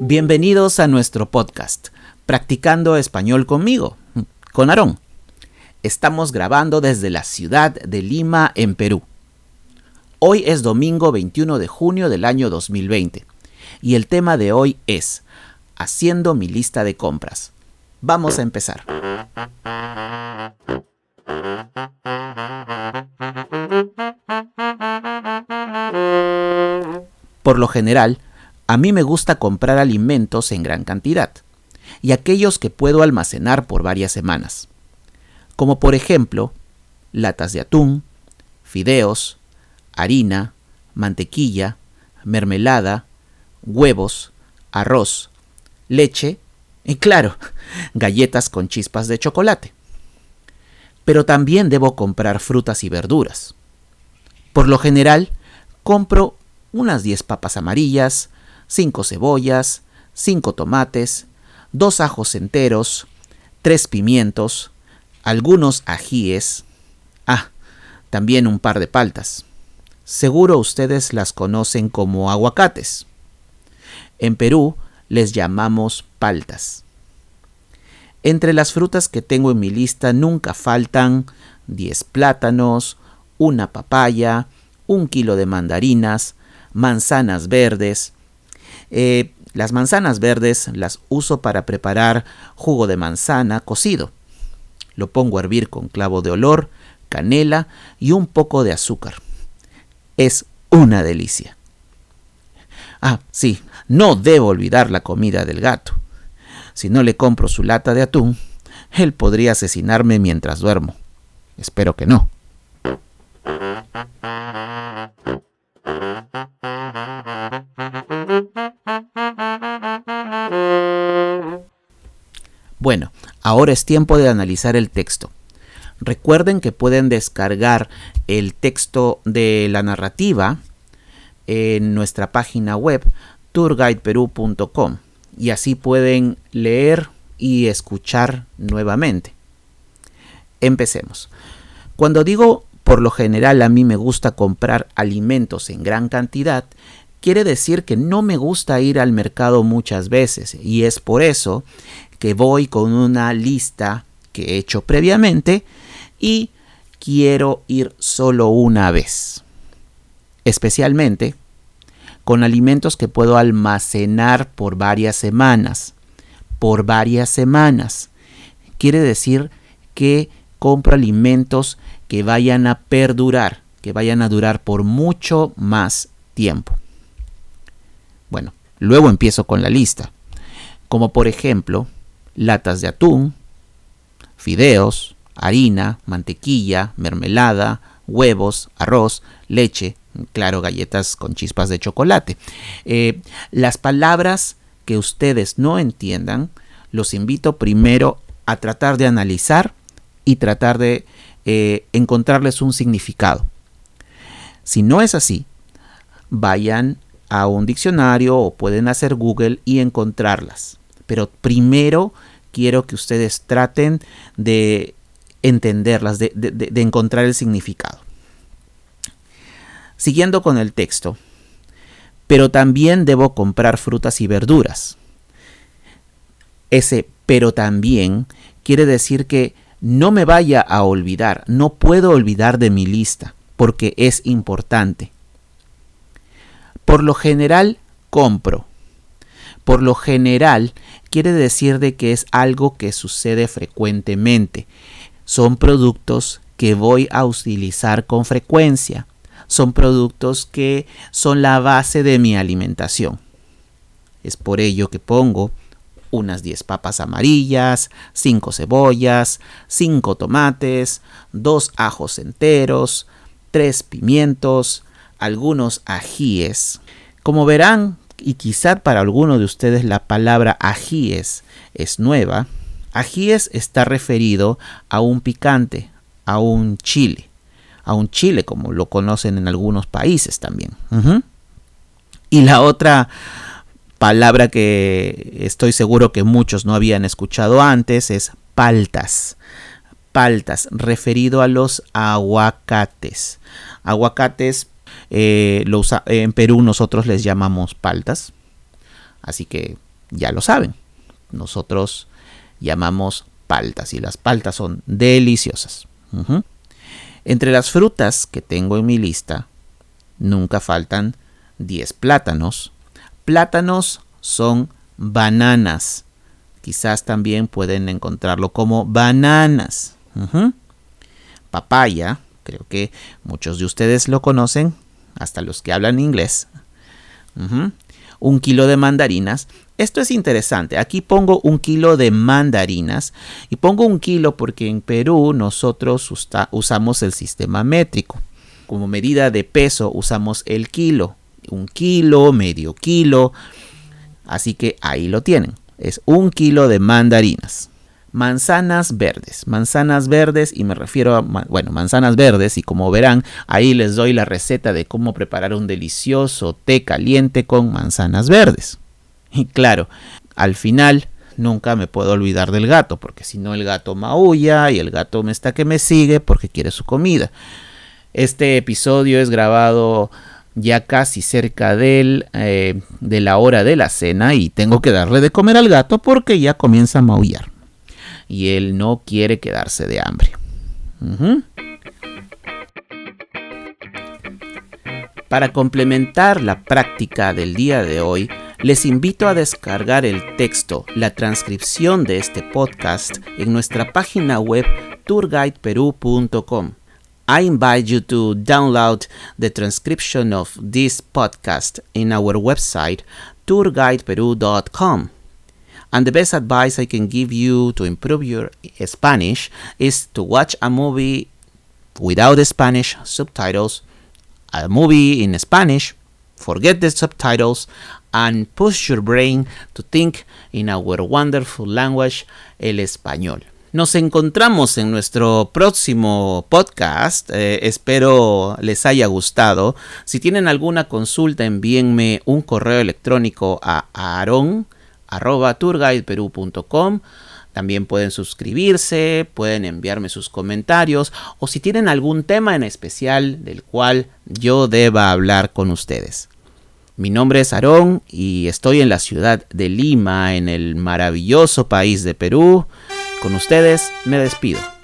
Bienvenidos a nuestro podcast, Practicando Español conmigo, con Aarón. Estamos grabando desde la ciudad de Lima, en Perú. Hoy es domingo 21 de junio del año 2020 y el tema de hoy es Haciendo mi lista de compras. Vamos a empezar. Por lo general, a mí me gusta comprar alimentos en gran cantidad y aquellos que puedo almacenar por varias semanas, como por ejemplo latas de atún, fideos, harina, mantequilla, mermelada, huevos, arroz, leche y claro, galletas con chispas de chocolate. Pero también debo comprar frutas y verduras. Por lo general, compro unas 10 papas amarillas, 5 cebollas, 5 tomates, 2 ajos enteros, 3 pimientos, algunos ajíes, ah, también un par de paltas. Seguro ustedes las conocen como aguacates. En Perú les llamamos paltas. Entre las frutas que tengo en mi lista nunca faltan 10 plátanos, una papaya, un kilo de mandarinas, manzanas verdes. Eh, las manzanas verdes las uso para preparar jugo de manzana cocido. Lo pongo a hervir con clavo de olor, canela y un poco de azúcar. Es una delicia. Ah, sí, no debo olvidar la comida del gato. Si no le compro su lata de atún, él podría asesinarme mientras duermo. Espero que no. Bueno, ahora es tiempo de analizar el texto. Recuerden que pueden descargar el texto de la narrativa en nuestra página web tourguideperú.com y así pueden leer y escuchar nuevamente. Empecemos. Cuando digo por lo general a mí me gusta comprar alimentos en gran cantidad, quiere decir que no me gusta ir al mercado muchas veces y es por eso que voy con una lista que he hecho previamente y quiero ir solo una vez. Especialmente con alimentos que puedo almacenar por varias semanas. Por varias semanas. Quiere decir que compro alimentos que vayan a perdurar, que vayan a durar por mucho más tiempo. Bueno, luego empiezo con la lista, como por ejemplo latas de atún, fideos, harina, mantequilla, mermelada, huevos, arroz, leche, claro, galletas con chispas de chocolate. Eh, las palabras que ustedes no entiendan, los invito primero a tratar de analizar y tratar de eh, encontrarles un significado. Si no es así, vayan a un diccionario o pueden hacer Google y encontrarlas. Pero primero quiero que ustedes traten de entenderlas, de, encontrar el significado. Siguiendo con el texto, pero también debo comprar frutas y verduras. Ese pero también quiere decir que no me vaya a olvidar, no puedo olvidar de mi lista, porque es importante. Por lo general, compro. Por lo general, quiere decir de que es algo que sucede frecuentemente. Son productos que voy a utilizar con frecuencia. Son productos que son la base de mi alimentación. Es por ello que pongo unas 10 papas amarillas, 5 cebollas, 5 tomates, 2 ajos enteros, 3 pimientos, algunos ajíes. Como verán, y quizá para alguno de ustedes la palabra ajíes es nueva, ajíes está referido a un picante, a un chile, a un chile como lo conocen en algunos países también. Y la otra palabra que estoy seguro que muchos no habían escuchado antes es paltas. Paltas, referido a los aguacates. Aguacates eh, en Perú nosotros les llamamos paltas. Así que ya lo saben. Nosotros llamamos paltas y las paltas son deliciosas. Entre las frutas que tengo en mi lista, nunca faltan 10 plátanos. Plátanos son bananas. Quizás también pueden encontrarlo como bananas. Papaya, creo que muchos de ustedes lo conocen, hasta los que hablan inglés. Un kilo de mandarinas. Esto es interesante. Aquí pongo un kilo de mandarinas y pongo un kilo porque en Perú nosotros usamos el sistema métrico. Como medida de peso usamos el kilo. Un kilo, medio kilo. Así que ahí lo tienen. Es un kilo de mandarinas manzanas verdes. Manzanas verdes y me refiero a, bueno, manzanas verdes y como verán, ahí les doy la receta de cómo preparar un delicioso té caliente con manzanas verdes. Y claro, al final nunca me puedo olvidar del gato, porque si no el gato maulla y el gato me está que me sigue porque quiere su comida. Este episodio es grabado ya casi cerca del, eh, de la hora de la cena y tengo que darle de comer al gato porque ya comienza a maullar y él no quiere quedarse de hambre. Para complementar la práctica del día de hoy, les invito a descargar el texto, la transcripción de este podcast en nuestra página web tourguideperu.com. I invite you to download the transcription of this podcast in our website tourguideperu.com. And the best advice I can give you to improve your Spanish is to watch a movie without Spanish subtitles, a movie in Spanish, forget the subtitles, and push your brain to think in our wonderful language, el español. Nos encontramos en nuestro próximo podcast. Eh, espero les haya gustado. Si tienen alguna consulta, envíenme un correo electrónico a aaron arroba tourguideperu.com. También pueden suscribirse, pueden enviarme sus comentarios o si tienen algún tema en especial del cual yo deba hablar con ustedes. Mi nombre es Aarón y estoy en la ciudad de Lima, en el maravilloso país de Perú. Con ustedes me despido.